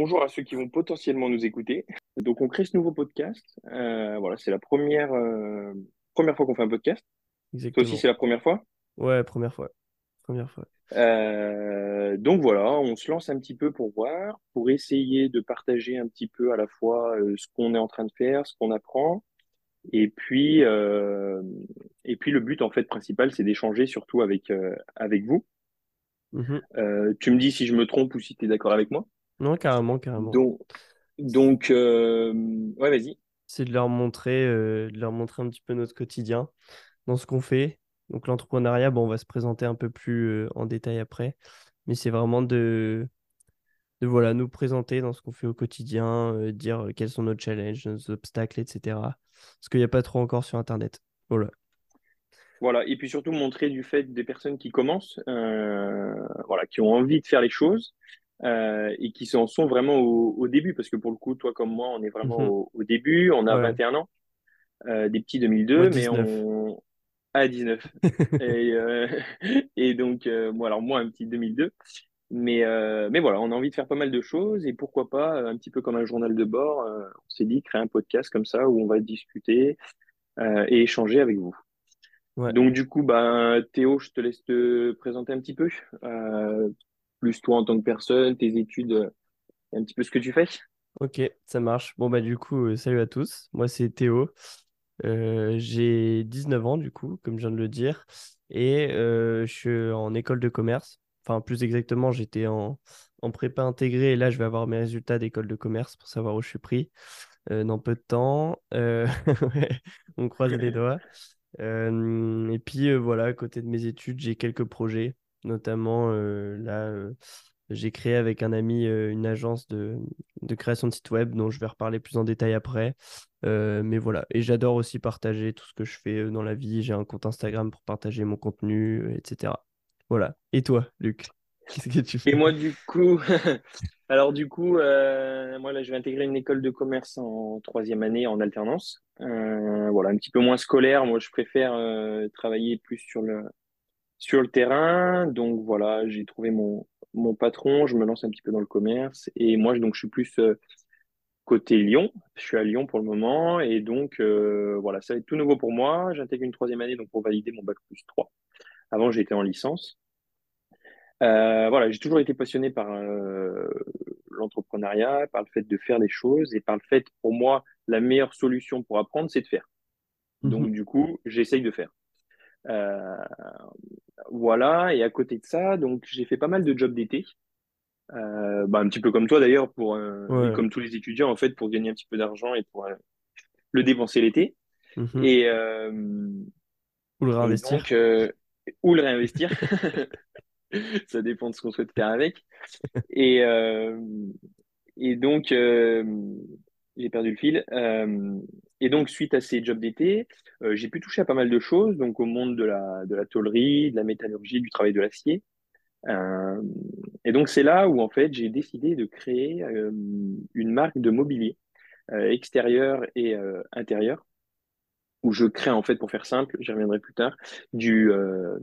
Bonjour à ceux qui vont potentiellement nous écouter. Donc, on crée ce nouveau podcast. Euh, voilà, c'est la première, euh, première fois qu'on fait un podcast. Toi Exactement. aussi, c'est la première fois? Ouais, première fois. Première fois. Euh, donc voilà, on se lance un petit peu pour voir, pour essayer de partager un petit peu à la fois ce qu'on est en train de faire, ce qu'on apprend, et puis et puis le but en fait principal, c'est d'échanger surtout avec avec vous. Mhm. Euh, tu me dis si je me trompe ou si tu es d'accord avec moi? Non, carrément, carrément. Donc donc euh, ouais, vas-y. C'est de leur montrer, euh, de leur montrer un petit peu notre quotidien dans ce qu'on fait. Donc l'entrepreneuriat, bon, on va se présenter un peu plus euh, en détail après. Mais c'est vraiment de, de voilà, nous présenter dans ce qu'on fait au quotidien, euh, dire quels sont nos challenges, nos obstacles, etc. Parce qu'il n'y a pas trop encore sur Internet. Voilà. Voilà, et puis surtout montrer du fait des personnes qui commencent, euh, voilà, qui ont envie de faire les choses euh, et qui en sont vraiment au, au début, parce que pour le coup, toi comme moi, on est vraiment Mhm. au, au début, on a Ouais, 21 ans, euh, des petits moi 2002, mais 19. on à 19. Et, euh, et donc, moi, alors moi, un petit 2002, mais, mais voilà, on a envie de faire pas mal de choses et pourquoi pas, un petit peu comme un journal de bord, on s'est dit créer un podcast comme ça où on va discuter et échanger avec vous. Ouais. Donc du coup, ben, Théo, je te laisse te présenter un petit peu, euh, plus toi en tant que personne, tes études, euh, un petit peu ce que tu fais. Ok, ça marche. Bon, bah, du coup, euh, salut à tous. Moi, c'est Théo. Euh, j'ai 19 ans, du coup, comme je viens de le dire. Et euh, je suis en école de commerce. Enfin, plus exactement, j'étais en, en prépa intégrée. Et là, je vais avoir mes résultats d'école de commerce pour savoir où je suis pris euh, dans peu de temps. On croise les doigts. Et puis, voilà, à côté de mes études, j'ai quelques projets. Notamment, euh, là, euh, j'ai créé avec un ami euh, une agence de, de création de site web dont je vais reparler plus en détail après. Mais voilà, et j'adore aussi partager tout ce que je fais dans la vie. J'ai un compte Instagram pour partager mon contenu, etc. Voilà. Et toi, Luc, qu'est-ce que tu Et fais? moi, du coup, alors du coup, euh, moi là, je vais intégrer une école de commerce en troisième année en alternance. Euh, voilà, un petit peu moins scolaire. Moi, je préfère euh, travailler plus sur le sur le terrain. Donc voilà, j'ai trouvé mon mon patron. Je me lance un petit peu dans le commerce et moi, je- donc je suis plus euh, côté Lyon. Je suis à Lyon pour le moment et donc euh, voilà, ça va être tout nouveau pour moi. J'intègre une troisième année donc pour valider mon bac plus 3. Avant, j'étais en licence. Euh, voilà, j'ai toujours été passionné par l'entrepreneuriat, par le fait de faire des choses et par le fait, pour moi, la meilleure solution pour apprendre, c'est de faire. Mhm. Donc, du coup, j'essaye de faire. Euh, voilà, et à côté de ça, donc j'ai fait pas mal de jobs d'été, euh, bah, un petit peu comme toi d'ailleurs, pour euh, Ouais. comme tous les étudiants en fait, pour gagner un petit peu d'argent et pour le dépenser l'été. Mhm. Et, euh, Ou le réinvestir. donc, euh, ou le réinvestir, ça dépend de ce qu'on souhaite faire avec. Et, euh, et donc, j'ai perdu le fil. Euh, et donc, suite à ces jobs d'été, euh, j'ai pu toucher à pas mal de choses, donc au monde de la, de la de la métallurgie, du travail de l'acier. Euh, et donc, c'est là où, en fait, j'ai décidé de créer une marque de mobilier extérieur et intérieur, où je crée, en fait, pour faire simple, j'y reviendrai plus tard, du,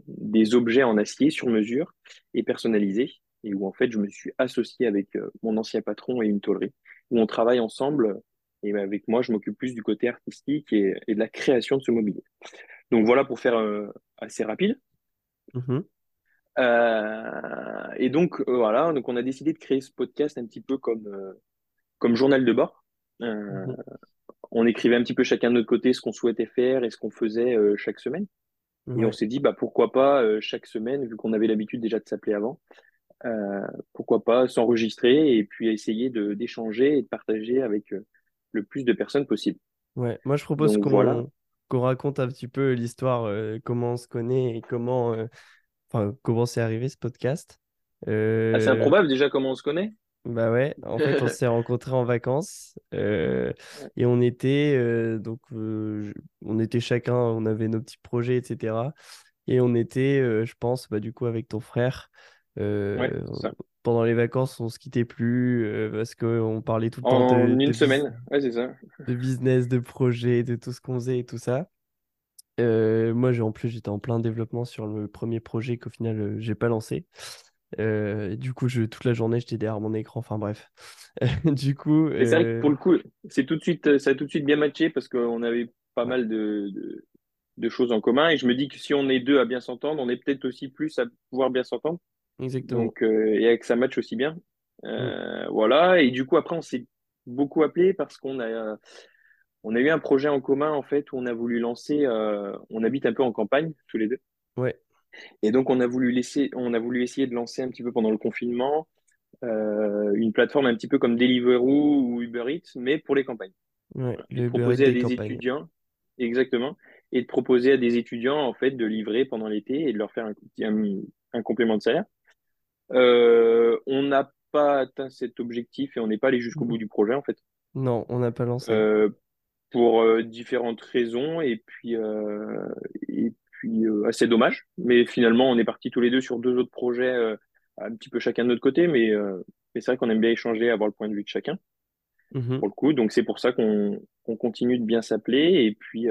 des objets en acier sur mesure et personnalisés, et où, en fait, je me suis associé avec mon ancien patron et une tôlerie, où on travaille ensemble, et avec moi, je m'occupe plus du côté artistique et, et de la création de ce mobilier. Donc voilà pour faire euh, assez rapide. Mhm. Euh, et donc euh, voilà, donc on a décidé de créer ce podcast un petit peu comme comme journal de bord. Mhm. on écrivait un petit peu chacun de notre côté ce qu'on souhaitait faire et ce qu'on faisait chaque semaine. Et on s'est dit bah pourquoi pas chaque semaine, vu qu'on avait l'habitude déjà de s'appeler avant, pourquoi pas s'enregistrer et puis essayer d'échanger et de partager avec le plus de personnes possible. Ouais. Moi, je propose Donc voilà. qu'on raconte un petit peu l'histoire, euh, comment on se connaît et comment, euh, enfin, comment c'est arrivé ce podcast. Euh, improbable déjà comment on se connaît? Bah ouais, en fait, on s'est rencontrés en vacances euh, et on était euh, donc euh, on était chacun, on avait nos petits projets, etc. Et on était, je pense, bah, du coup avec ton frère Ouais, c'est ça. Pendant les vacances, on se quittait plus euh, parce qu'on parlait tout le temps de, En de, une bus- semaine. Ouais, c'est ça. de business, de projets, de tout ce qu'on faisait et tout ça. Euh, moi, j'ai en plus, j'étais en plein développement sur le premier projet qu'au final, euh, j'ai pas lancé. du coup, je, toute la journée, j'étais derrière mon écran. Enfin bref. du coup. c'est vrai que pour le coup, c'est tout de suite, ça a tout de suite bien matché parce qu'on avait pas mal de, de, choses en commun. Et je me dis que si on est deux à bien s'entendre, on est peut-être aussi plus à pouvoir bien s'entendre. Exactement. Donc, et avec ça match aussi bien. Mm. Voilà. Et du coup, après, on s'est beaucoup appelé parce qu'on a on a eu un projet en commun en fait où on a voulu lancer. Euh, on habite un peu en campagne tous les deux. Ouais. Et donc on a voulu laisser, on a voulu essayer de lancer un petit peu pendant le confinement euh, une plateforme un petit peu comme Deliveroo ou Uber Eats, mais pour les campagnes. Ouais, et proposer à des, étudiants, exactement, et de proposer à des étudiants en fait de livrer pendant l'été et de leur faire un, un, complément de salaire. Euh, on n'a pas atteint cet objectif et on n'est pas allé jusqu'au mmh. bout du projet en fait. Non, on n'a pas lancé pour euh, différentes raisons et puis euh, et puis euh, assez dommage. Mais finalement, on est partis tous les deux sur deux autres projets, un petit peu chacun de notre côté, mais, mais c'est vrai qu'on aime bien échanger, avoir le point de vue de chacun. Mmh pour le coup, donc c'est pour ça qu'on continue de bien s'appeler et puis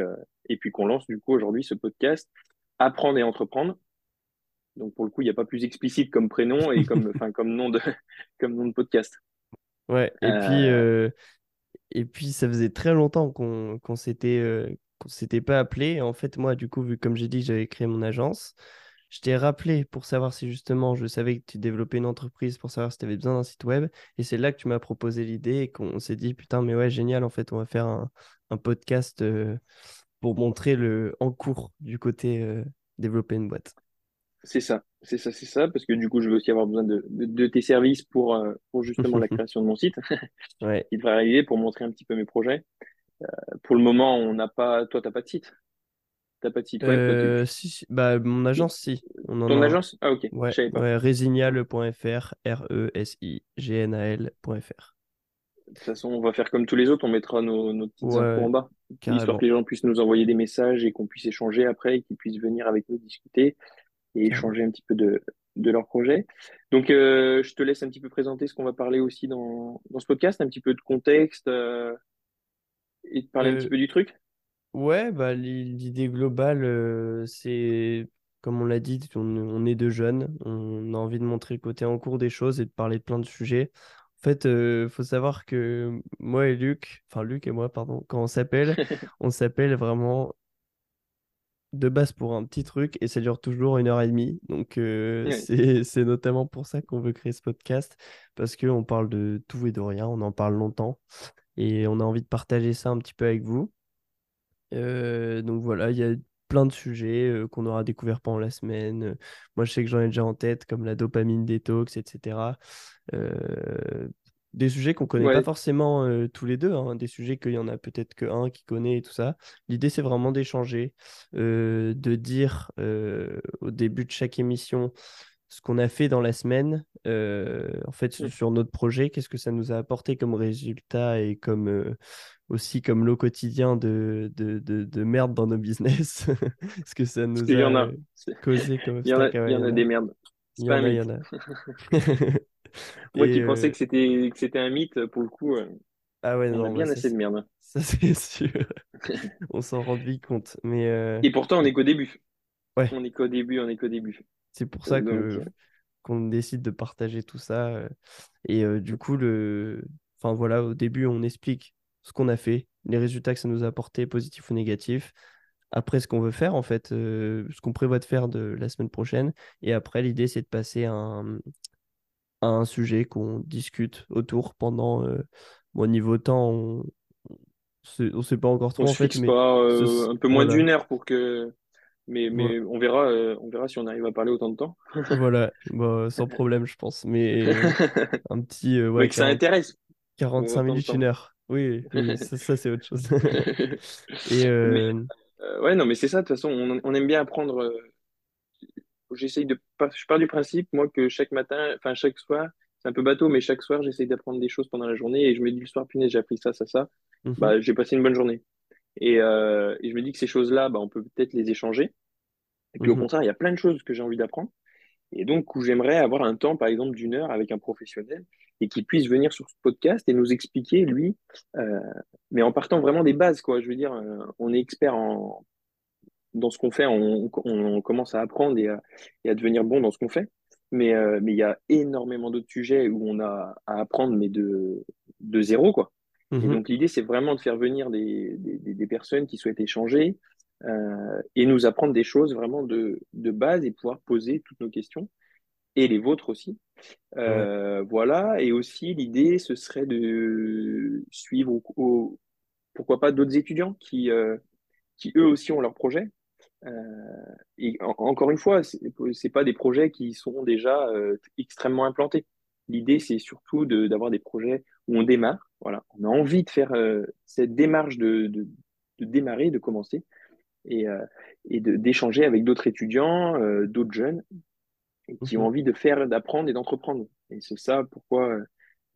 et puis qu'on lance du coup aujourd'hui ce podcast apprendre et entreprendre. Donc pour le coup, il n'y a pas plus explicite comme prénom et comme enfin comme nom de comme nom de podcast. Ouais. Et puis et puis, ça faisait très longtemps qu'on s'était euh, s'était pas appelé. En fait, moi, du coup, vu comme j'ai dit que j'avais créé mon agence, je t'ai rappelé pour savoir si justement je savais que tu développais une entreprise, pour savoir si tu avais besoin d'un site web. Et c'est là que tu m'as proposé l'idée et qu'on s'est dit, putain, mais ouais, génial, en fait, on va faire un, un podcast euh, pour montrer le en cours du côté euh, développer une boîte. C'est ça, c'est ça, c'est ça, parce que du coup, je veux aussi avoir besoin de, de, tes services pour, euh, pour justement la création de mon site, ouais. qui devrait arriver pour montrer un petit peu mes projets. Euh, pour le moment, on n'a pas, toi, t'as pas de site? T'as pas de site web euh, si, bah, mon agence, si. On en Ton agence? Ah, ok. Ouais, ouais resignal.fr, R-E-S-I-G-N-A-L.fr. De toute façon, on va faire comme tous les autres, on mettra nos, nos petites infos en bas, histoire que les gens puissent nous envoyer des messages et qu'on puisse échanger après et qu'ils puissent venir avec nous discuter et échanger un petit peu de, de leur projet. Donc, euh, je te laisse un petit peu présenter ce qu'on va parler aussi dans, dans, ce podcast, un petit peu de contexte euh, et de parler un petit euh, peu du truc. Ouais, bah, l'idée globale, c'est, comme on l'a dit, on, est deux jeunes, on a envie de montrer le côté en cours des choses et de parler de plein de sujets. En fait, il faut savoir que moi et Luc, enfin Luc et moi, pardon, quand on s'appelle, on s'appelle vraiment de base pour un petit truc et ça dure toujours une heure et demie. Donc, euh, c'est notamment pour ça qu'on veut créer ce podcast parce qu'on parle de tout et de rien, on en parle longtemps et on a envie de partager ça un petit peu avec vous. Euh, donc voilà, il y a plein de sujets euh, qu'on aura découvert pendant la semaine. moi, je sais que j'en ai déjà en tête, comme la dopamine détox, etc des sujets qu'on connaît pas forcément euh, tous les deux, hein, des sujets qu'il y en a peut-être qu'un qui connaît et tout ça. L'idée, c'est vraiment d'échanger, euh, de dire euh, au début de chaque émission ce qu'on a fait dans la semaine, en fait, sur notre projet, qu'est-ce que ça nous a apporté comme résultat et comme aussi comme lot quotidien de, de, de, merde dans nos business. ce que ça nous a, causé comme Il y en a, il y en a des merdes. Il y, en a, il y en a. Moi qui pensais euh, que c'était que c'était un mythe, pour le coup, euh, ah ouais, on a bien assez de merde. Ça c'est sûr. on s'en rend vite compte. Mais euh, Et pourtant, on est qu'au début. Ouais. On est qu'au début, on est qu'au début. C'est pour ça que qu'on décide de partager tout ça. Et du coup, le... enfin, voilà, au début, on explique ce qu'on a fait, les résultats que ça nous a apporté, positifs ou négatifs. Après, ce qu'on veut faire, en fait, ce qu'on prévoit de faire de la semaine prochaine. Et après, l'idée, c'est de passer un, un sujet qu'on discute autour pendant. Euh, au niveau temps, on ne sait pas encore trop. On en fait, mais pas euh, un peu moins d'une heure pour que. Mais, mais on, verra, euh, on verra si on arrive à parler autant de temps. voilà, bah, sans problème, je pense. Mais un petit. ouais, que ça intéresse. 45 minutes, une heure. Oui, ça, c'est autre chose. Et ouais, non, mais c'est ça, de toute façon, on, on aime bien apprendre j'essaye de je pars du principe moi que chaque matin enfin chaque soir c'est un peu bateau mais chaque soir j'essaye d'apprendre des choses pendant la journée et je me dis le soir punaise j'ai appris ça ça ça. Mhm. bah j'ai passé une bonne journée. Et, euh, et, je me dis que ces choses là bah on peut peut-être les échanger. Et puis au mhm. contraire il y a plein de choses que j'ai envie d'apprendre. Et donc où j'aimerais avoir un temps par exemple d'une heure avec un professionnel et qui puisse venir sur ce podcast et nous expliquer lui euh, mais en partant vraiment des bases quoi. Je veux dire euh, on est expert en dans ce qu'on fait, on, commence à apprendre et à, devenir bon dans ce qu'on fait. mais euh, mais il y a énormément d'autres sujets où on a à apprendre, mais de, de zéro, quoi. Et Mhm. donc, l'idée, c'est vraiment de faire venir des, des, personnes qui souhaitent échanger euh, et nous apprendre des choses vraiment de, de base et pouvoir poser toutes nos questions et les vôtres aussi. Ouais. Euh, voilà. Et aussi, l'idée, ce serait de suivre, au- au- pourquoi pas, d'autres étudiants qui, euh, qui eux aussi ont leurs projets. Euh, et en- encore une fois, c'est c'est pas des projets qui sont déjà euh, extrêmement implantés. L'idée, c'est surtout de- d'avoir des projets où on démarre. Voilà, on a envie de faire euh, cette démarche de, de, de démarrer, de commencer et, euh, et d'échanger avec d'autres étudiants, euh, d'autres jeunes et qui ont Mhm. envie de faire, d'apprendre et d'entreprendre. Et c'est ça pourquoi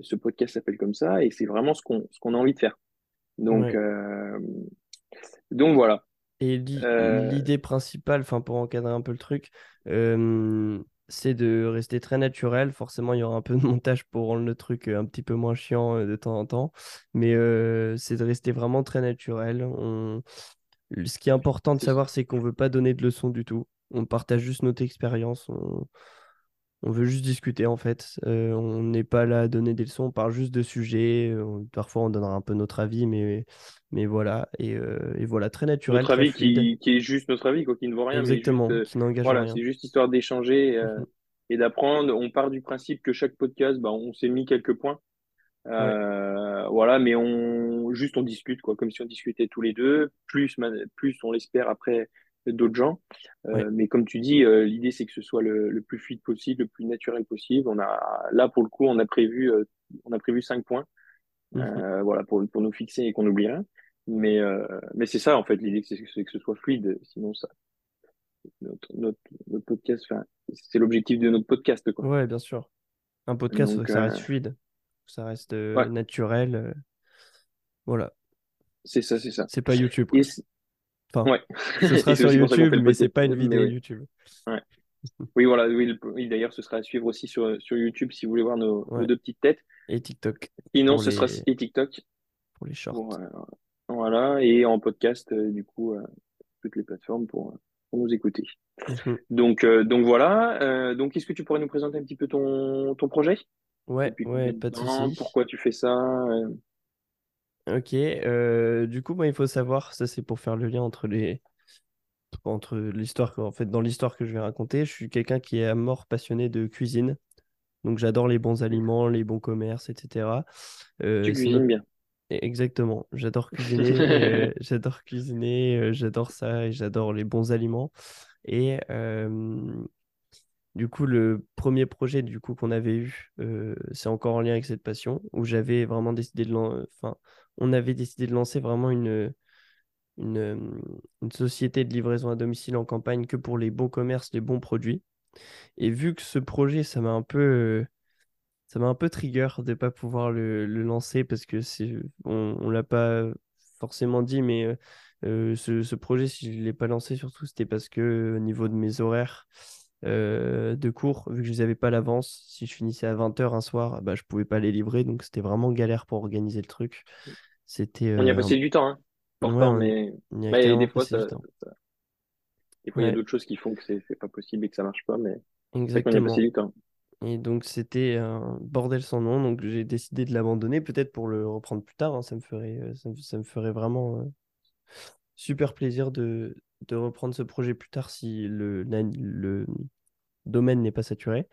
ce podcast s'appelle comme ça et c'est vraiment ce qu'on ce qu'on a envie de faire. Donc, Ouais. euh, donc voilà. Et Euh, l'idée principale, enfin pour encadrer un peu le truc, c'est de rester très naturel. Forcément, il y aura un peu de montage pour rendre le truc euh, un petit peu moins chiant euh, de temps en temps, mais euh, c'est de rester vraiment très naturel. On... Ce qui est important de savoir, c'est qu'on veut pas donner de leçons du tout. On partage juste notre expérience. On... on veut juste discuter en fait. Euh, on n'est pas là à donner des leçons. On parle juste de sujets. On- Parfois, on donnera un peu notre avis, mais mais voilà. Et, euh, et voilà, très naturel, notre très avis qui, qui est juste notre avis, quoi, qui ne vaut rien, mais juste, Exactement, euh, qui n'engage en voilà, rien. c'est juste histoire d'échanger euh, Mhm. et d'apprendre. On part du principe que chaque podcast, bah, on s'est mis quelques points, Ouais. euh, voilà, mais on juste on discute, quoi, comme si on discutait tous les deux, plus, plus on l'espère après d'autres gens. Euh, mais comme tu dis, euh, l'idée c'est que ce soit le, le plus fluide possible, le plus naturel possible. On a là pour le coup, on a prévu, euh, on a prévu cinq points euh, voilà, pour, pour nous fixer et qu'on n'oublie rien. Mais, mais c'est ça, en fait, l'idée, c'est que ce soit fluide. Sinon, ça, notre, notre, notre podcast, c'est l'objectif de notre podcast, quoi. Ouais, bien sûr. Un podcast, faut Donc, que ça euh, reste fluide, que ça reste ouais, naturel. voilà. c'est ça, c'est ça. C'est pas YouTube, Et Enfin, ouais. ce sera sur YouTube, mais c'est pas une vidéo oui, YouTube. ouais. Oui, voilà, oui, le- oui, d'ailleurs, ce sera à suivre aussi sur, sur YouTube si vous voulez voir nos, deux petites têtes. Et TikTok Sinon, ce sera et TikTok. pour les shorts. Pour, euh, voilà, et en podcast, euh, du coup, euh, toutes les plateformes pour, pour nous écouter. Mhm. Donc, donc voilà. Donc, est-ce que tu pourrais nous présenter un petit peu ton, ton projet? Ouais, ouais, pas de temps? Pourquoi tu fais ça? Ok, euh, du coup, moi, il faut savoir, ça c'est pour faire le lien entre les, entre l'histoire, que- en fait, dans l'histoire que je vais raconter, je suis quelqu'un qui est à mort passionné de cuisine. Donc j'adore les bons aliments, les bons commerces, etc. tu Euh, c'est cuisines bien. Exactement, j'adore cuisiner, euh, j'adore cuisiner, j'adore ça et j'adore les bons aliments. Et du coup, le premier projet du coup qu'on avait eu, c'est encore en lien avec cette passion, où j'avais vraiment décidé de enfin, on avait décidé de lancer vraiment euh, une société de livraison à domicile en campagne que pour les bons commerces, les bons produits. Et vu que ce projet, ça m'a un peu, ça trigger de ne pas pouvoir le, lancer parce que c'est, on, l'a pas forcément dit, mais euh, euh, ce, projet, si je ne l'ai pas lancé, surtout, c'était parce que euh, au niveau de mes horaires euh, de cours, vu que je les avais pas à l'avance, si je finissais à 20h un soir, bah, je pouvais pas les livrer, donc c'était vraiment galère pour organiser le truc. C'était On y a euh, passé du temps, hein. Pourtant, mais, on y a mais des fois, ça, des fois, il y a d'autres choses qui font que c'est c'est pas possible et que ça marche pas, mais y a passé exactement. du temps. Et donc c'était un bordel sans nom, donc j'ai décidé de l'abandonner, peut-être pour le reprendre plus tard, hein, ça me ferait, euh, ça me, ça me ferait vraiment euh, super plaisir de, de reprendre ce projet plus tard si le, le domaine n'est pas saturé.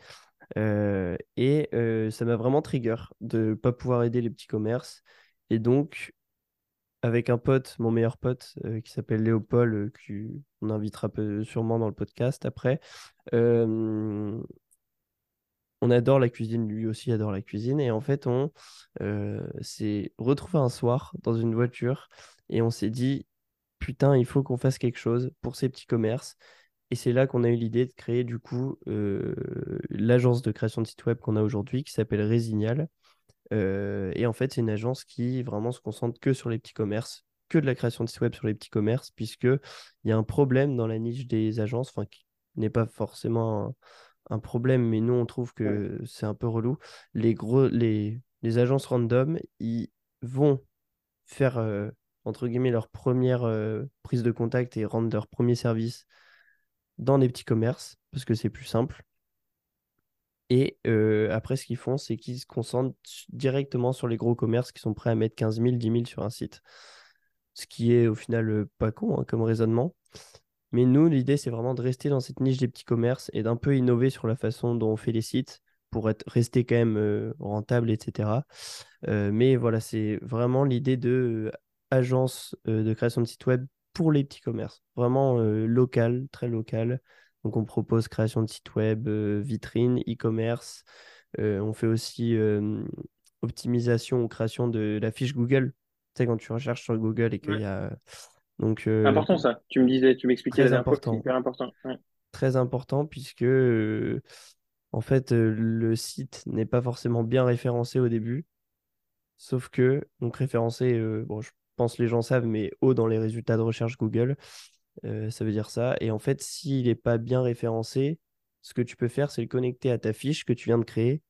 Euh, et euh, ça m'a vraiment trigger de ne pas pouvoir aider les petits commerces. Et donc, avec un pote, mon meilleur pote, euh, qui s'appelle Léopold, qu'on invitera sûrement dans le podcast après, on adore la cuisine, lui aussi adore la cuisine. Et en fait, on s'est retrouvé un soir dans une voiture et on s'est dit, putain, il faut qu'on fasse quelque chose pour ces petits commerces. Et c'est là qu'on a eu l'idée de créer du coup euh, l'agence de création de site web qu'on a aujourd'hui qui s'appelle Résignal. Euh, et en fait, c'est une agence qui vraiment se concentre que sur les petits commerces, que de la création de site web sur les petits commerces, puisque il y a un problème dans la niche des agences, enfin qui n'est pas forcément un, un problème, mais nous on trouve Ouais. que c'est un peu relou. Les gros, les, les agences random, ils vont faire euh, entre guillemets leur première euh, prise de contact et rendre leur premier service dans des petits commerces, parce que c'est plus simple. Et euh, après, ce qu'ils font, c'est qu'ils se concentrent directement sur les gros commerces qui sont prêts à mettre 15 000, 10 000 sur un site. Ce qui est au final euh, pas con hein, comme raisonnement. Mais nous, l'idée, c'est vraiment de rester dans cette niche des petits commerces et d'un peu innover sur la façon dont on fait les sites pour être, rester quand même rentable, etc. mais voilà, c'est vraiment l'idée de agence de création de sites web pour les petits commerces. Vraiment local, très local. Donc, on propose création de site web, euh, vitrine, e-commerce. Euh, on fait aussi euh, optimisation ou création de la fiche Google. Tu sais, quand tu recherches sur Google et qu'il y a. Donc, important ça. Tu me disais, tu m'expliquais très important. Hyper important. Très important puisque en fait le site n'est pas forcément bien référencé au début. Sauf que, donc référencé, bon, je pense les gens savent, mais haut dans les résultats de recherche Google. Euh, ça veut dire ça. Et en fait, s'il n'est pas bien référencé, ce que tu peux faire, c'est le connecter à ta fiche que tu viens de créer.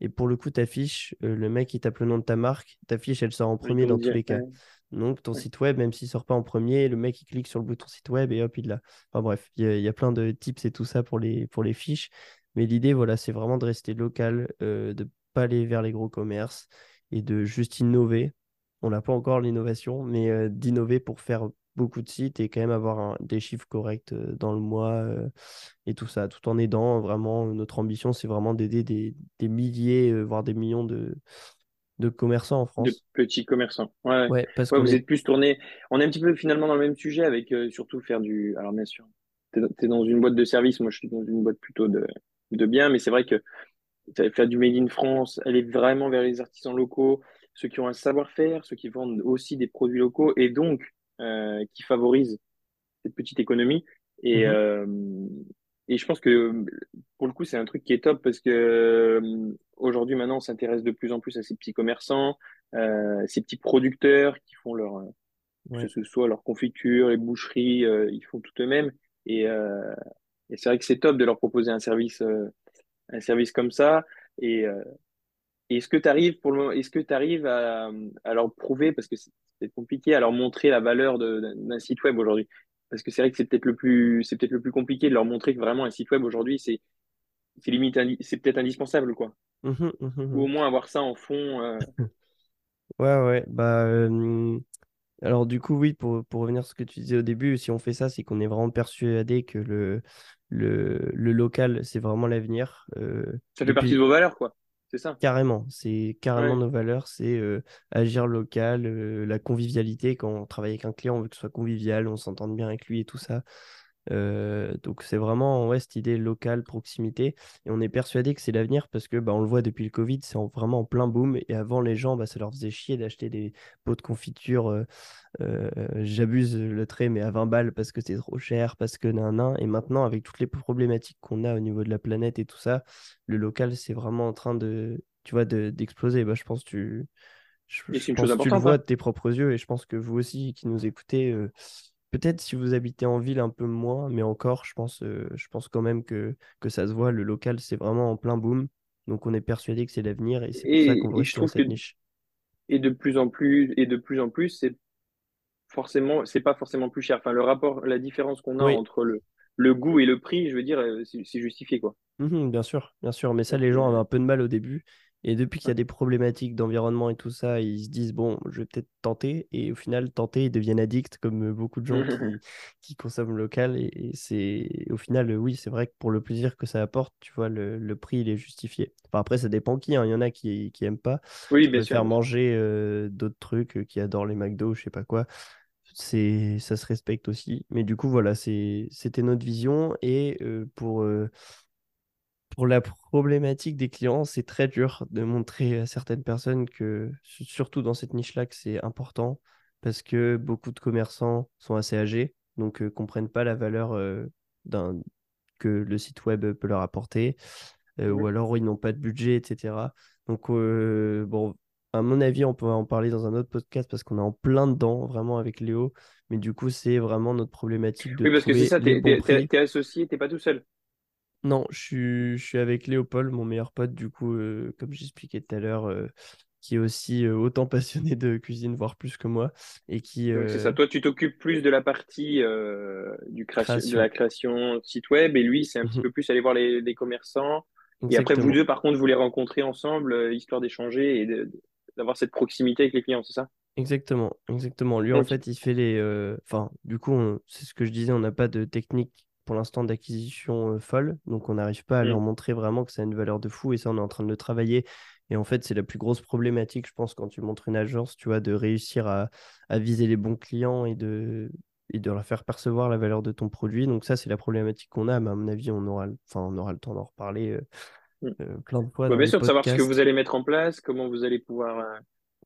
Et pour le coup, ta fiche, euh, le mec, il tape le nom de ta marque. Ta fiche, elle sort en premier dans tous les cas. Donc, ton site web, même s'il ne sort pas en premier, le mec, il clique sur le bouton site web et hop, il l'a. Enfin bref, il y, a plein de tips et tout ça pour les, pour les fiches. Mais l'idée, voilà, c'est vraiment de rester local, euh, de ne pas aller vers les gros commerces et de juste innover. On n'a pas encore l'innovation, mais d'innover pour faire beaucoup de sites et quand même avoir des chiffres corrects euh, dans le mois euh, et tout ça, tout en aidant vraiment. Notre ambition, c'est vraiment d'aider des, des, milliers, euh, voire des millions de, de commerçants en France. De petits commerçants. Ouais, ouais parce que vous êtes plus tourné. On est un petit peu finalement dans le même sujet avec surtout faire du. Alors, bien sûr, tu es, dans une boîte de service. Moi, je suis dans une boîte plutôt de, de biens, mais c'est vrai que faire du Made in France, aller vraiment vers les artisans locaux, ceux qui ont un savoir-faire, ceux qui vendent aussi des produits locaux et donc euh, qui favorise cette petite économie. Et, mhm. euh, et je pense que pour le coup, c'est un truc qui est top parce que euh, aujourd'hui, maintenant, on s'intéresse de plus en plus à ces petits commerçants, ces petits producteurs qui font leur, que ce soit leur confiture, les boucheries, ils font tout eux-mêmes. Et, et c'est vrai que c'est top de leur proposer un service, un service comme ça. Et, est-ce que tu arrives pour le est-ce que tu arrives à, à, leur prouver, parce que c'est compliqué, à leur montrer la valeur d'un site web aujourd'hui? Parce que c'est vrai que c'est peut-être le plus, c'est peut-être le plus compliqué de leur montrer que vraiment un site web aujourd'hui, c'est, c'est limite, c'est peut-être indispensable, quoi. Mmh mmh Ou au moins avoir ça en fond. Euh. ouais, ouais. Bah, alors du coup, oui, pour, pour revenir à ce que tu disais au début, si on fait ça, c'est qu'on est vraiment persuadé que le, le, le local, c'est vraiment l'avenir. Euh, ça fait partie de vos valeurs, quoi. C'est ça. Carrément, c'est carrément nos valeurs, c'est euh, agir local, euh, la convivialité. Quand on travaille avec un client, on veut que ce soit convivial, on s'entende bien avec lui et tout ça. Euh, donc c'est vraiment ouais, cette idée locale, proximité. Et on est persuadé que c'est l'avenir parce que bah, on le voit depuis le Covid, c'est vraiment en plein boom. Et avant, les gens, bah, ça leur faisait chier d'acheter des pots de confiture. Euh, euh, j'abuse le trait, mais à 20 balles parce que c'est trop cher, parce que nan, Et maintenant, avec toutes les problématiques qu'on a au niveau de la planète et tout ça, le local, c'est vraiment en train de, tu vois, d'exploser. bah, je pense que tu, je, pense que tu le vois hein. de tes propres yeux et je pense que vous aussi qui nous écoutez Peut-être si vous habitez en ville un peu moins, mais encore, je pense, euh, je pense quand même que, que ça se voit. Le local, c'est vraiment en plein boom. Donc on est persuadé que c'est l'avenir et c'est pour ça qu'on reste dans cette niche. Et de plus en plus, et de plus en plus, c'est forcément, c'est pas forcément plus cher. Enfin, le rapport, la différence qu'on a entre le, le goût et le prix, je veux dire, euh, c'est justifié quoi. Mmh bien sûr, bien sûr. Mais ça, les gens avaient un peu de mal au début. Et depuis qu'il y a des problématiques d'environnement et tout ça, ils se disent, bon, je vais peut-être tenter. Et au final, tenter, ils deviennent addicts, comme beaucoup de gens qui, consomment local. Et, c'est au final, oui, c'est vrai que pour le plaisir que ça apporte, tu vois, le, prix, il est justifié. Enfin, après, ça dépend qui. Hein. Il y en a qui, qui aiment pas. Oui, bien sûr. Faire manger euh, d'autres trucs, euh, qui adorent les McDo, je sais pas quoi c'est ça se respecte aussi mais du coup voilà c'était notre vision et euh, pour pour la problématique des clients, c'est très dur de montrer à certaines personnes que, surtout dans cette niche-là, que c'est important parce que beaucoup de commerçants sont assez âgés, donc ne euh, comprennent pas la valeur euh, que le site web peut leur apporter, euh, ou alors ils n'ont pas de budget, etc. Donc, bon, à mon avis, on peut en parler dans un autre podcast parce qu'on est en plein dedans, vraiment avec Léo. Mais du coup, c'est vraiment notre problématique de. Oui, parce que c'est ça, tu es, associé, tu pas tout seul. Non, je suis, je suis avec Léopold, mon meilleur pote, du coup, euh, comme j'expliquais tout à l'heure, euh, qui est aussi euh, autant passionné de cuisine, voire plus que moi. Et qui, c'est ça, toi, tu t'occupes plus de la partie du création, de la création site web, et lui, c'est un petit mmh peu plus aller voir les, les commerçants Et après, vous deux, par contre, vous les rencontrez ensemble, histoire d'échanger et de- d'avoir cette proximité avec les clients, c'est ça? Exactement, exactement. Lui, en fait, il fait les. Enfin, du coup, on- c'est ce que je disais, on n'a pas de technique pour l'instant d'acquisition folle, donc on n'arrive pas à Hmm. leur montrer vraiment que ça a une valeur de fou, et ça, on est en train de le travailler. Et en fait, c'est la plus grosse problématique, je pense, quand tu montres une agence, tu vois, de réussir à, à viser les bons clients et de, et de leur faire percevoir la valeur de ton produit. Donc ça, c'est la problématique qu'on a, mais à mon avis, on aura, le- enfin, on aura le temps d'en reparler euh, euh, plein de fois bien sûr, de savoir ce que vous allez mettre en place, comment vous allez pouvoir euh,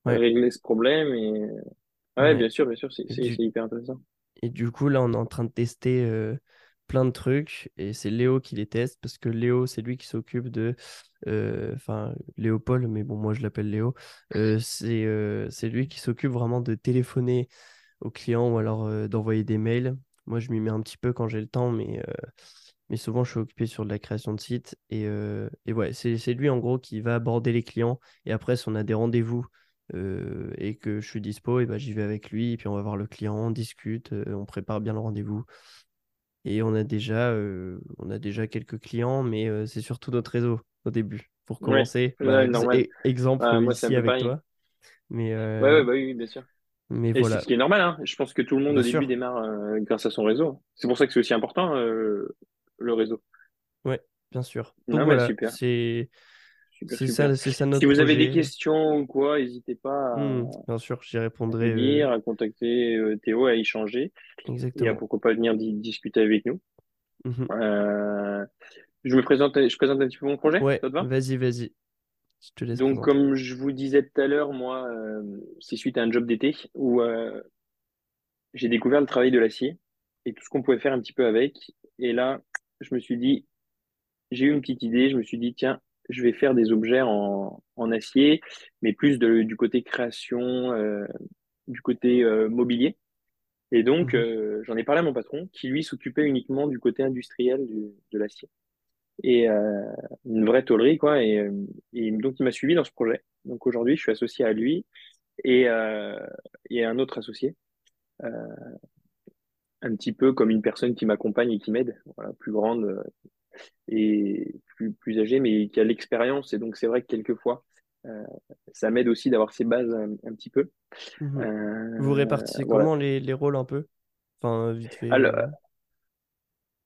Ouais, régler ce problème. Et ouais, ouais. bien sûr, bien sûr, c'est du, hyper intéressant. Et du coup, là, on est en train de tester plein de trucs et c'est Léo qui les teste parce que Léo, c'est lui qui s'occupe de. euh, Enfin, Léopold, mais bon, moi je l'appelle Léo. euh, c'est euh, c'est lui qui s'occupe vraiment de téléphoner aux clients ou alors d'envoyer des mails. Moi, je m'y mets un petit peu quand j'ai le temps, mais, mais souvent je suis occupé sur de la création de sites. Et, et ouais, c'est c'est lui en gros qui va aborder les clients. Et après, si on a des rendez-vous et que je suis dispo, et ben, j'y vais avec lui. Et puis on va voir le client, on discute, on prépare bien le rendez-vous. Et on a déjà, euh, on a déjà quelques clients, mais euh, c'est surtout notre réseau au début. Pour Ouais, commencer, bah, ouais, e- exemple moi, c'est un ici avec pareil. toi. Mais, euh, ouais, bah oui, oui, bien sûr. mais Et c'est voilà, ce qui est normal, hein. Je pense que tout le monde bien au début sûr. démarre euh, grâce à son réseau. C'est pour ça que c'est aussi important, euh, le réseau. Ouais, bien sûr. Donc Non, voilà, c'est super, c'est super. ça, c'est ça Si vous avez des questions ou quoi, n'hésitez pas Hmm, à, bien sûr, j'y à répondrai nous euh, à contacter euh, Théo, à échanger et à exactement. pourquoi pas venir di- discuter avec nous. Mhm. Euh, je me présente, je présente un petit peu mon projet, Ouais, vas-y, vas-y, je te laisse Donc, présenter. comme je vous disais tout à l'heure, moi, c'est suite à un job d'été où j'ai découvert le travail de l'acier et tout ce qu'on pouvait faire un petit peu avec. Et là, je me suis dit, j'ai eu une petite idée, je me suis dit, tiens, je vais faire des objets en, en acier, mais plus de- du côté création, euh, du côté euh, mobilier. Et donc, Mhm, euh, j'en ai parlé à mon patron, qui lui s'occupait uniquement du côté industriel du- de l'acier. Et une vraie tôlerie, quoi. Et, et donc, il m'a suivi dans ce projet. Donc, aujourd'hui, je suis associé à lui et, et à un autre associé, un petit peu comme une personne qui m'accompagne et qui m'aide, voilà, plus grande et plus, plus âgée, mais qui a l'expérience. Et donc, c'est vrai que quelquefois, euh, ça m'aide aussi d'avoir ces bases un, un petit peu. mhm. Vous Euh, répartissez voilà. comment les, les rôles un peu? Enfin, vite fait. Alors, euh,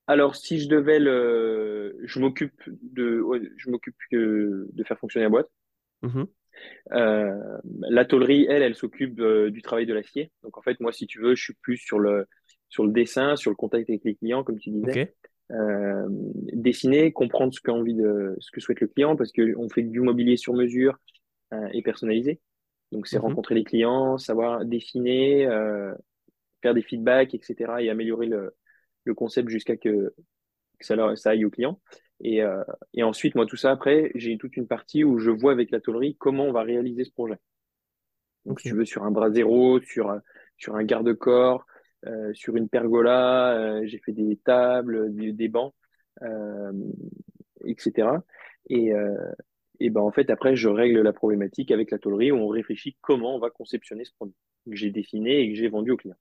alors, si je devais le, je m'occupe de, je m'occupe de faire fonctionner la boîte. Euh, la tôlerie, elle, elle s'occupe euh, du travail de l'acier. Donc en fait, moi, si tu veux, je suis plus sur le sur le dessin, sur le contact avec les clients, comme tu disais. Euh, dessiner, comprendre ce qu'a envie de, ce que souhaite le client, parce que on fait du mobilier sur mesure euh, et personnalisé. Donc c'est mhm, rencontrer les clients, savoir dessiner, euh, faire des feedbacks, etc. et améliorer le, le concept jusqu'à que, que ça, leur, ça aille au client. Et, euh, et ensuite, moi, tout ça, après, j'ai toute une partie où je vois avec la tôlerie comment on va réaliser ce projet. Donc, si tu veux, sur un bras zéro, sur, sur un garde-corps, euh, sur une pergola, euh, j'ai fait des tables, des, des bancs, euh, etc. Et, euh, et ben, en fait, après, je règle la problématique avec la tôlerie où on réfléchit comment on va conceptionner ce produit que j'ai dessiné et que j'ai vendu au client.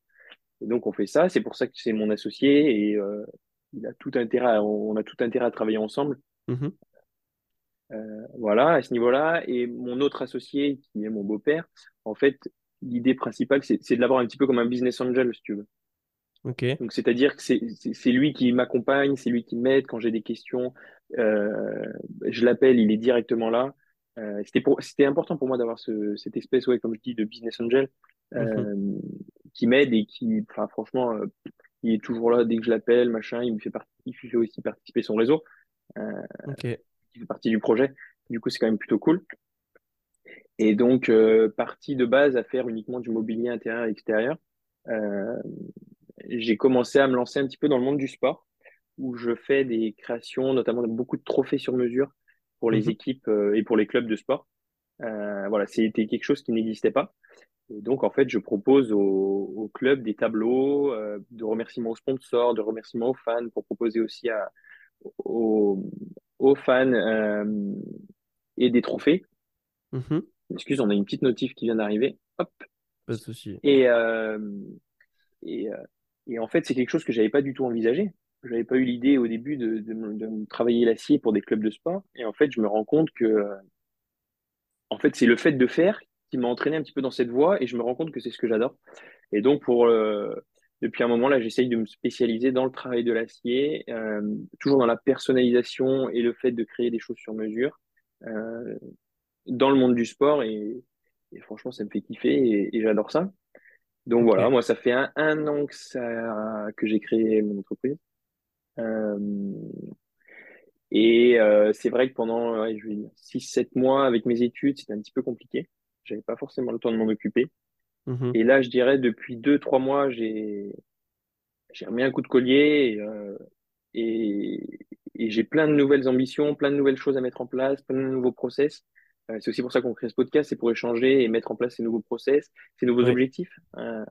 Et donc, on fait ça. C'est pour ça que c'est mon associé et il a tout intérêt à- on a tout intérêt à travailler ensemble. mhm, Euh, voilà, à ce niveau-là. Et mon autre associé, qui est mon beau-père, en fait, l'idée principale, c'est de l'avoir un petit peu comme un business angel, si tu veux. Donc, c'est-à-dire que c'est lui qui m'accompagne, c'est lui qui m'aide quand j'ai des questions. Euh, je l'appelle, il est directement là. Euh, c'était important pour moi d'avoir ce, cette espèce, ouais, comme je dis, de business angel euh, qui m'aide et qui, enfin, franchement, il est toujours là dès que je l'appelle, machin. Il me fait partie, il fait aussi participer son réseau, euh, Ok. il fait partie du projet. Du coup, c'est quand même plutôt cool. Et donc, euh, partie de base à faire uniquement du mobilier intérieur et extérieur. Euh, j'ai commencé à me lancer un petit peu dans le monde du sport, où je fais des créations, notamment beaucoup de trophées sur mesure pour les mhm, équipes euh, et pour les clubs de sport. Euh, voilà, c'était quelque chose qui n'existait pas. Et donc, en fait, je propose aux, aux clubs des tableaux euh, de remerciements aux sponsors, de remerciements aux fans, pour proposer aussi à, aux, aux fans euh, et des trophées. mhm. Excuse, on a une petite notif qui vient d'arriver. Hop. Pas de souci. Et, euh, et, euh, et en fait, c'est quelque chose que j'avais pas du tout envisagé. j'avais pas eu l'idée au début de, de, de travailler l'acier pour des clubs de sport. Et en fait, je me rends compte que, en fait, c'est le fait de faire qui m'a entraîné un petit peu dans cette voie et je me rends compte que c'est ce que j'adore. Et donc, pour, euh, depuis un moment, là, j'essaye de me spécialiser dans le travail de l'acier, euh, toujours dans la personnalisation et le fait de créer des choses sur mesure euh, dans le monde du sport. Et, et, franchement, ça me fait kiffer et, et j'adore ça. Donc voilà, moi, ça fait un, un an que, ça, que j'ai créé mon entreprise. Euh, et euh, c'est vrai que pendant, ouais, je vais dire, 6-7 mois avec mes études, c'était un petit peu compliqué. J'avais pas forcément le temps de m'en occuper. Mhm. Et là, je dirais, depuis 2-3 mois, j'ai j'ai remis un coup de collier et, euh, et, et j'ai plein de nouvelles ambitions, plein de nouvelles choses à mettre en place, plein de nouveaux process. Euh, c'est aussi pour ça qu'on crée ce podcast, c'est pour échanger et mettre en place ces nouveaux process, ces nouveaux Ouais. objectifs. Euh,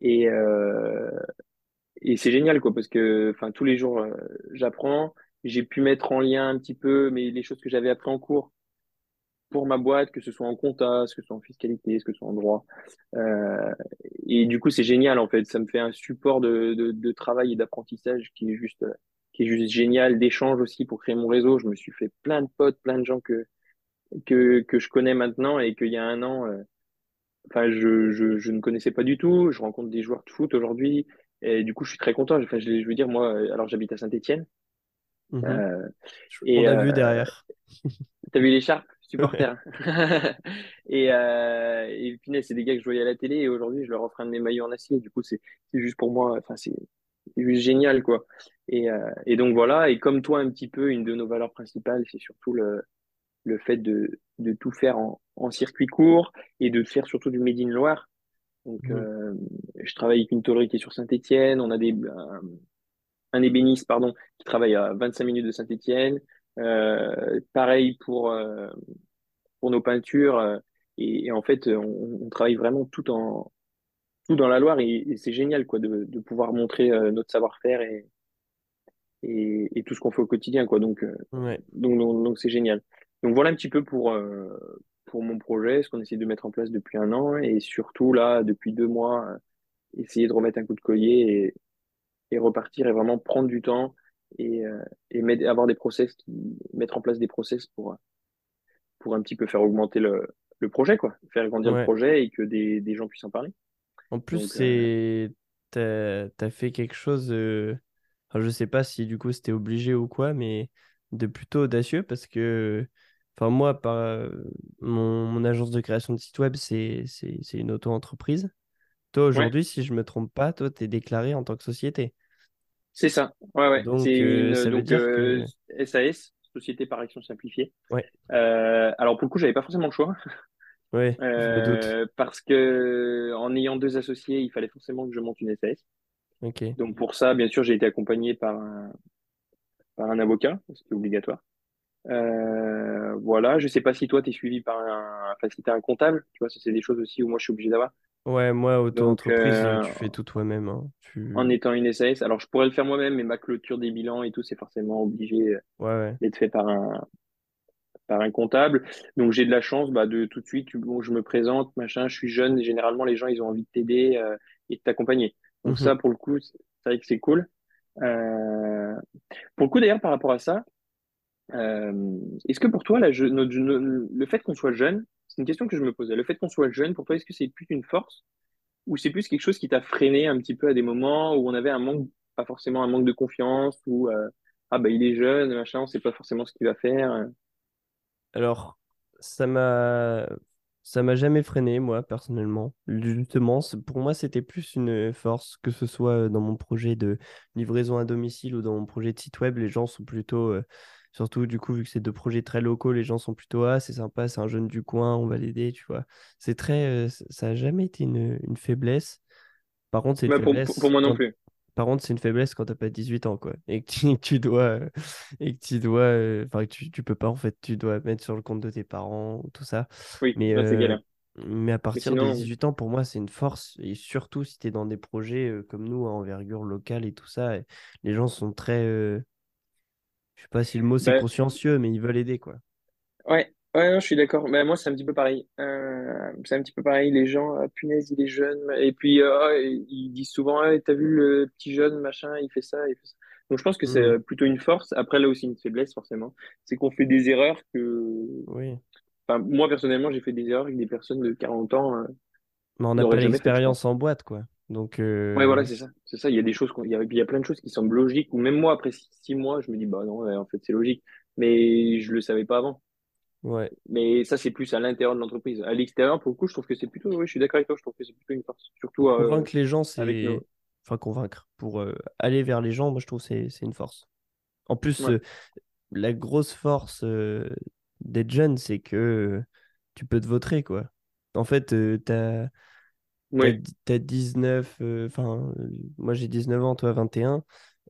et, euh, et c'est génial, quoi, parce que, enfin, tous les jours, euh, j'apprends. J'ai pu mettre en lien un petit peu, mais les choses que j'avais appris en cours pour ma boîte, que ce soit en compta, que ce soit en fiscalité, que ce soit en droit. Euh, et du coup, c'est génial, en fait. Ça me fait un support de, de, de travail et d'apprentissage qui est juste, qui est juste génial, d'échange aussi pour créer mon réseau. Je me suis fait plein de potes, plein de gens que, que, que je connais maintenant et qu'il y a un an, euh, enfin, je, je, je ne connaissais pas du tout. Je rencontre des joueurs de foot aujourd'hui. Et du coup, je suis très content. Enfin, je, je veux dire, moi, alors j'habite à Saint-Étienne. Mhm. Euh, On et a euh, vu derrière. t'as vu l'écharpe? Ouais. Supporter. Et, euh, et puis, c'est des gars que je voyais à la télé et aujourd'hui, je leur offre un de mes maillots en acier. Du coup, c'est juste pour moi, enfin, c'est c'est juste génial, quoi. Et, euh, et donc, voilà. Et comme toi, un petit peu, une de nos valeurs principales, c'est surtout le, le fait de, de tout faire en, en circuit court et de faire surtout du Made in Loire. Donc, euh, je travaille avec une tôlerie qui est sur Saint-Étienne. On a des, un, un ébéniste, pardon, qui travaille à 25 minutes de Saint-Étienne. Euh, pareil pour, euh, pour nos peintures. et, et en fait, on, on travaille vraiment tout en tout dans la Loire et, et c'est génial quoi de, de pouvoir montrer notre savoir-faire et, et, et tout ce qu'on fait au quotidien quoi. Donc Ouais. donc donc donc c'est génial. Donc voilà un petit peu pour euh, pour mon projet, ce qu'on essaie de mettre en place depuis un an et surtout là depuis deux mois, euh, essayer de remettre un coup de collier et, et repartir et vraiment prendre du temps et euh, et mettre, avoir des process qui mettre en place des process pour pour un petit peu faire augmenter le le projet quoi, faire grandir le projet et que des des gens puissent en parler. En plus, Donc euh, c'est t'as, t'as fait quelque chose. euh, Enfin, je sais pas si du coup c'était obligé ou quoi, mais de plutôt audacieux parce que, enfin moi, par euh, mon, mon agence de création de site web, c'est c'est c'est une auto-entreprise. Toi ouais. aujourd'hui, si je me trompe pas, toi t'es déclaré en tant que société. C'est ça. Ouais, ouais. C'est Donc euh, une ça veut dire euh, que SAS, Société par action simplifiée. ouais, alors pour le coup, j'avais pas forcément le choix euh, parce que en ayant deux associés, il fallait forcément que je monte une SAS. Ok. Donc pour ça, bien sûr, j'ai été accompagné par un par un avocat, est obligatoire. Euh, voilà. Je sais pas si toi t'es suivi par un, enfin si t'es un comptable. Tu vois, c'est des choses aussi où moi je suis obligé d'avoir. Ouais, moi auto-entreprise, euh, euh, tu fais tout toi-même. hein. en Tu étant une SAS, alors je pourrais le faire moi-même, mais ma clôture des bilans et tout, c'est forcément obligé ouais ouais. d'être fait par un par un comptable. Donc j'ai de la chance bah, de tout de suite, bon, je me présente, machin, je suis jeune, et généralement les gens ils ont envie de t'aider euh, et de t'accompagner. Donc Mhm. ça pour le coup, c'est vrai que c'est cool. Euh, pour le coup d'ailleurs par rapport à ça, euh, est-ce que pour toi le fait qu'on soit jeune, c'est une question que je me posais, le fait qu'on soit jeune, pour toi est-ce que c'est plus une force ou c'est plus quelque chose qui t'a freiné un petit peu à des moments où on avait un manque, pas forcément un manque de confiance ou euh, ah bah il est jeune, machin, on sait pas forcément ce qu'il va faire. Alors, ça m'a ça m'a jamais freiné, moi, personnellement. Justement, pour moi, c'était plus une force, que ce soit euh, dans mon projet de livraison à domicile ou dans mon projet de site web. Les gens sont plutôt, surtout du coup, vu que c'est deux projets très locaux, les gens sont plutôt, ah, c'est sympa, c'est un jeune du coin, on va l'aider, tu vois. C'est très, euh, ça a jamais été une, une faiblesse. Par contre, c'est une Bah, pour, pour, pour faiblesse moi non quand plus. par contre, c'est une faiblesse quand t'as pas 18 ans, quoi. Et que tu, tu dois, euh, et que tu dois, euh, enfin, que tu, tu peux pas, en fait, tu dois mettre sur le compte de tes parents, tout ça. Oui, Mais, là euh, galère. mais à partir de sinon, 18 ans, pour moi, c'est une force. Et surtout si t'es dans des projets euh, comme nous, à envergure locale et tout ça, et les gens sont très, euh, je sais pas si le mot c'est bah, consciencieux, mais ils veulent aider, quoi. ouais, ouais, non, je suis d'accord. Bah, moi, c'est un petit peu pareil. Euh, c'est un petit peu pareil. Les gens, ah, punaise, il est jeune. Et puis, euh, ah, ils disent souvent, ah, t'as vu le petit jeune, machin, il fait ça, il fait ça. Donc je pense que c'est Hmm. euh, plutôt une force. Après, là aussi une faiblesse, forcément. C'est qu'on fait des erreurs que... Oui. Enfin, moi, personnellement, j'ai fait des erreurs avec des personnes de 40 ans euh, Mais on n'a pas l'expérience en boîte, quoi. Donc, Ouais, euh, voilà, c'est ça. C'est ça. Il y a des choses, il y a, il y a plein de choses qui semblent logiques. Ou même moi, après six, six mois, je me dis, bah non, en fait, c'est logique. Mais je le savais pas avant. ouais. Mais ça, c'est plus à l'intérieur de l'entreprise. À l'extérieur, pour le coup, je trouve que c'est plutôt, oui, je suis d'accord avec toi, je trouve que c'est plutôt une force. Surtout euh, Convaincre les gens, avec c'est... nos. Enfin, convaincre. Pour euh, aller vers les gens, moi, je trouve que c'est une force. En plus, Ouais, euh, la grosse force euh, d'être jeune, c'est que euh, tu peux te vautrer, quoi. En fait, euh, t'as, di- t'as 19, euh, enfin, euh, moi j'ai 19 ans, toi 21.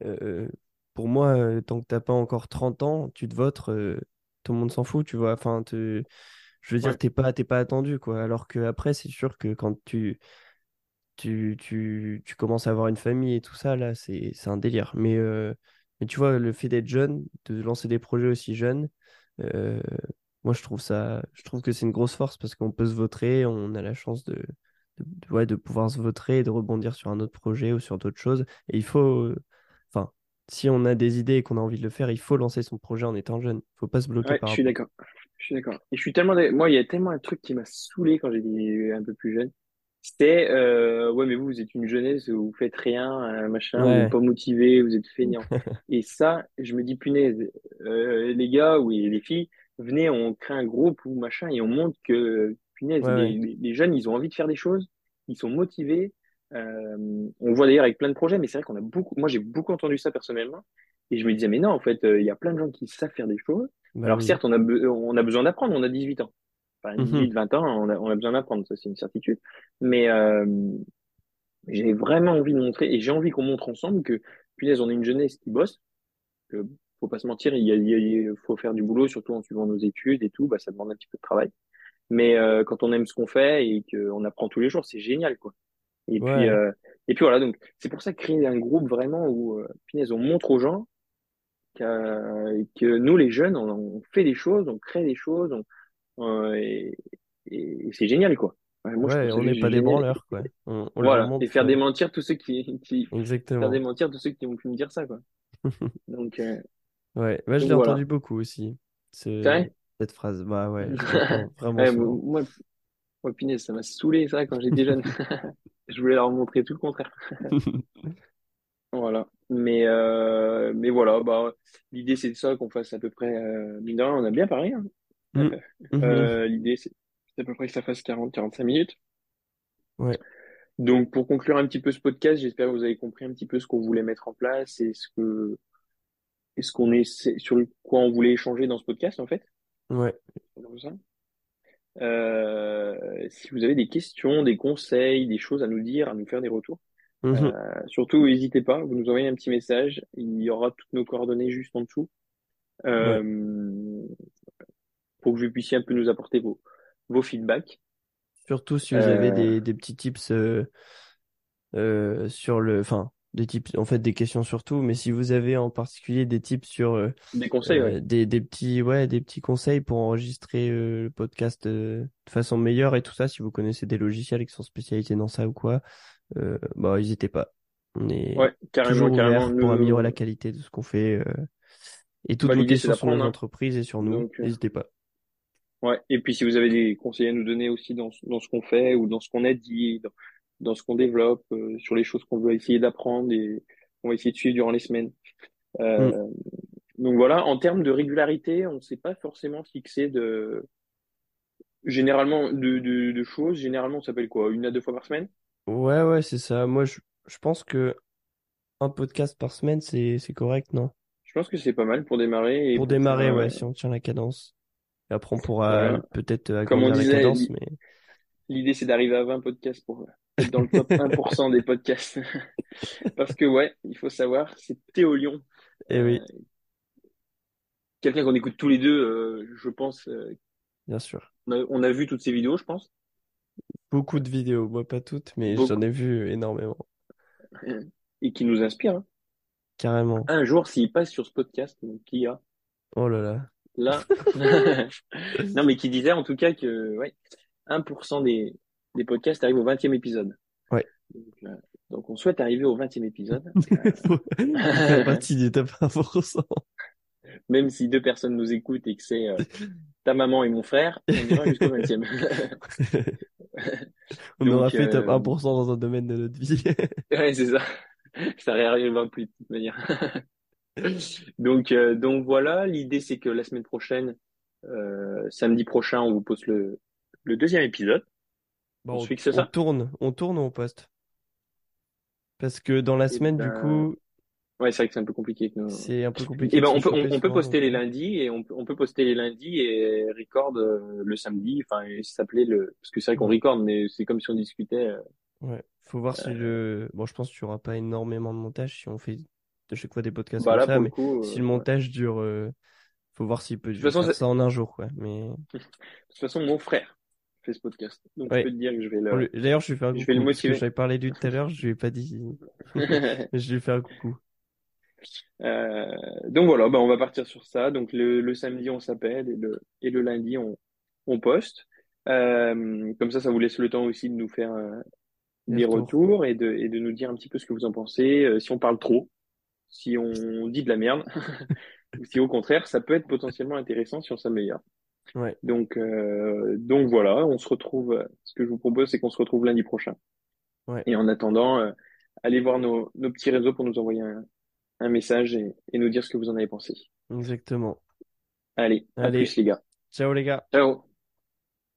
Euh, pour moi, euh, tant que t'as pas encore 30 ans, tu te votres, euh, tout le monde s'en fout, tu vois. Enfin, te- je veux dire, ouais, t'es pas, pas attendu, quoi. Alors que après, c'est sûr que quand tu, tu, tu, tu commences à avoir une famille et tout ça, là, c'est, un délire. Mais, mais tu vois, le fait d'être jeune, de lancer des projets aussi jeunes, moi, je trouve ça, je trouve que c'est une grosse force parce qu'on peut se vautrer, on a la chance de, de, de- ouais, de pouvoir se vautrer et de rebondir sur un autre projet ou sur d'autres choses. Et il faut, euh, enfin, si on a des idées et qu'on a envie de le faire, il faut lancer son projet en étant jeune. Il faut pas se bloquer ouais, par je suis d'accord. Je suis d'accord. Et je suis tellement, moi, il y a tellement un truc qui m'a saoulé quand j'étais un peu plus jeune. C'était, euh, ouais, mais vous, vous êtes une jeunesse, vous faites rien, euh, machin, vous n'êtes pas motivé, vous êtes feignant. Et ça, je me dis, punaise, euh, les gars ou les filles, venez, on crée un groupe ou machin et on montre que, punaise, ouais, les, ouais, les, les jeunes, ils ont envie de faire des choses, ils sont motivés. Euh, on voit d'ailleurs avec plein de projets, mais c'est vrai qu'on a beaucoup, moi j'ai beaucoup entendu ça personnellement. Et je me disais, mais non, en fait, euh, il y a plein de gens qui savent faire des choses. bah Alors oui. certes, on a, on a besoin d'apprendre, on a 18 ans. Enfin, Mhm. 18, 20 ans, on a, on a besoin d'apprendre, ça c'est une certitude. Mais euh, j'ai vraiment envie de montrer, et j'ai envie qu'on montre ensemble que, punaise, on est une jeunesse qui bosse, que faut pas se mentir, il y a, il y a- il faut faire du boulot, surtout en suivant nos études et tout, bah, ça demande un petit peu de travail. Mais euh, quand on aime ce qu'on fait et qu'on apprend tous les jours, c'est génial, quoi. Et puis, euh, et puis voilà, donc c'est pour ça que créer un groupe vraiment où, euh, punaise, on montre aux gens que, que nous, les jeunes, on, on fait des choses, on crée des choses, on, euh, et, et- et c'est génial, quoi. Ouais, moi, ouais, on n'est pas des branleurs, quoi. On, on Voilà, et montre faire euh, démentir tous ceux qui, qui faire démentir tous ceux qui ont pu me dire ça, quoi. Donc, Ouais, ouais, je l'ai voilà. entendu beaucoup aussi, C'est vrai? Cette phrase. Bah ouais, vraiment Ouais, moi, moi, punaise, ça m'a saoulé, ça, quand j'étais jeune. Je voulais leur montrer tout le contraire. Voilà. Mais, euh, mais voilà, bah, l'idée, c'est de ça qu'on fasse à peu près, euh, mine de rien, on a bien parlé, hein. Mm. Euh, l'idée, c'est à peu près que ça fasse quarante quarante cinq minutes. Ouais, Donc, pour conclure un petit peu ce podcast, j'espère que vous avez compris un petit peu ce qu'on voulait mettre en place et ce que, et ce qu'on est, sur quoi on voulait échanger dans ce podcast, en fait. Ouais. Comme ça. Euh, si vous avez des questions, des conseils, des choses à nous dire, à nous faire des retours, Mhm. euh, surtout n'hésitez pas, vous nous envoyez un petit message, il y aura toutes nos coordonnées juste en dessous, Ouais. euh, pour que vous puissiez un peu nous apporter vos, vos feedbacks. Surtout si vous avez Euh, des, des petits tips euh, euh, sur le... Enfin, des tips, en fait, des questions surtout, mais si vous avez en particulier des tips sur euh, des conseils, ouais. euh, des, des petits, ouais, des petits conseils pour enregistrer euh, le podcast euh, de façon meilleure et tout ça, si vous connaissez des logiciels qui sont spécialisés dans ça ou quoi, euh, bah, n'hésitez pas. On est Ouais, carrément, toujours carrément. ouvert pour améliorer la Nous, qualité de ce qu'on fait. euh, et toutes bah, c'est questions sur nos entreprises et sur nous, n'hésitez pas. ouais. Et puis, si vous avez des conseils à nous donner aussi dans, ce- dans ce qu'on fait ou dans ce qu'on a dit, dans, dans ce qu'on développe, euh, sur les choses qu'on veut essayer d'apprendre et qu'on va essayer de suivre durant les semaines. Mm. Euh, donc voilà, en termes de régularité, on ne s'est pas forcément fixé de, généralement, de, de, de choses. Généralement, ça s'appelle quoi? Une à deux fois par semaine? Ouais, ouais, c'est ça. Moi, je, je pense que un podcast par semaine, c'est, correct, non? Je pense que c'est pas mal pour démarrer et Pour pour faire démarrer, ouais, un, si on tient la cadence. Et après, on pourra voilà. peut-être Comme on agrandir la disait, cadence, mais l'idée c'est d'arriver à 20 podcasts pour dans le top 1% des podcasts. Parce que ouais, il faut savoir, c'est Théo Lyon. eh Euh, oui, quelqu'un qu'on écoute tous les deux, euh, je pense. euh, bien sûr. on a, on a vu toutes ses vidéos, je pense. Beaucoup de vidéos, moi pas toutes, mais j'en ai vu énormément. Et qui nous inspire. hein. Carrément. Un jour, s'il passe sur ce podcast, donc qui a Oh là là. là. Non, mais qui disait en tout cas que ouais, 1% des, des podcasts arrivent au 20e épisode. Ouais. Donc, euh, Donc, on souhaite arriver au 20e épisode. Partie top 1%. Même si deux personnes nous écoutent et que c'est euh, ta maman et mon frère, on ira jusqu'au 20e. On aura Donc, fait top euh, 1% dans un domaine de notre vie. Ouais, c'est ça. Ça réarrivera plus de toute manière. Donc, euh, donc voilà, l'idée c'est que la semaine prochaine, euh, samedi prochain, on vous poste le, le deuxième épisode. Bon, On on, ça? tourne, on tourne ou on poste? Parce que dans la Et semaine, du ben, coup, ouais, c'est vrai que c'est un peu compliqué. nous- c'est un peu Et compliqué ben, on peut, on, peut poster les euh, lundis et on, peut- on peut poster les lundis et record euh, le samedi. Enfin, ça s'appelait le, parce que c'est vrai qu'on record, mais c'est comme si on discutait. euh, Ouais. Faut voir si le. Bon, je pense qu'il n'y aura pas énormément de montage si on fait de chaque fois des podcasts bah comme là, ça, mais coup, si euh, le montage dure. euh, Faut voir s'il peut De toute façon, faire ça en un jour, quoi. Mais. de toute façon, mon frère fait ce podcast, donc je Ouais. peux te dire que je vais le, D'ailleurs, je lui fais un je vais le coucou, motiver. j'avais parlé de lui tout à l'heure, je lui ai pas dit. Je lui fais un coucou. Euh, donc voilà, bah on va partir sur ça. Donc le, le samedi on s'appelle et le et le lundi on on poste. Euh, comme ça, ça vous laisse le temps aussi de nous faire euh, Des des retours. retours et de et de nous dire un petit peu ce que vous en pensez. euh, si on parle trop, si on dit de la merde, ou si au contraire ça peut être potentiellement intéressant si on s'améliore. Ouais. Donc euh, donc voilà, on se retrouve. Ce que je vous propose, c'est qu'on se retrouve lundi prochain. Ouais. Et en attendant, euh, allez voir nos nos petits réseaux pour nous envoyer un un message et, et nous dire ce que vous en avez pensé. Exactement. Allez, à Allez. plus les gars. Ciao les gars. Ciao.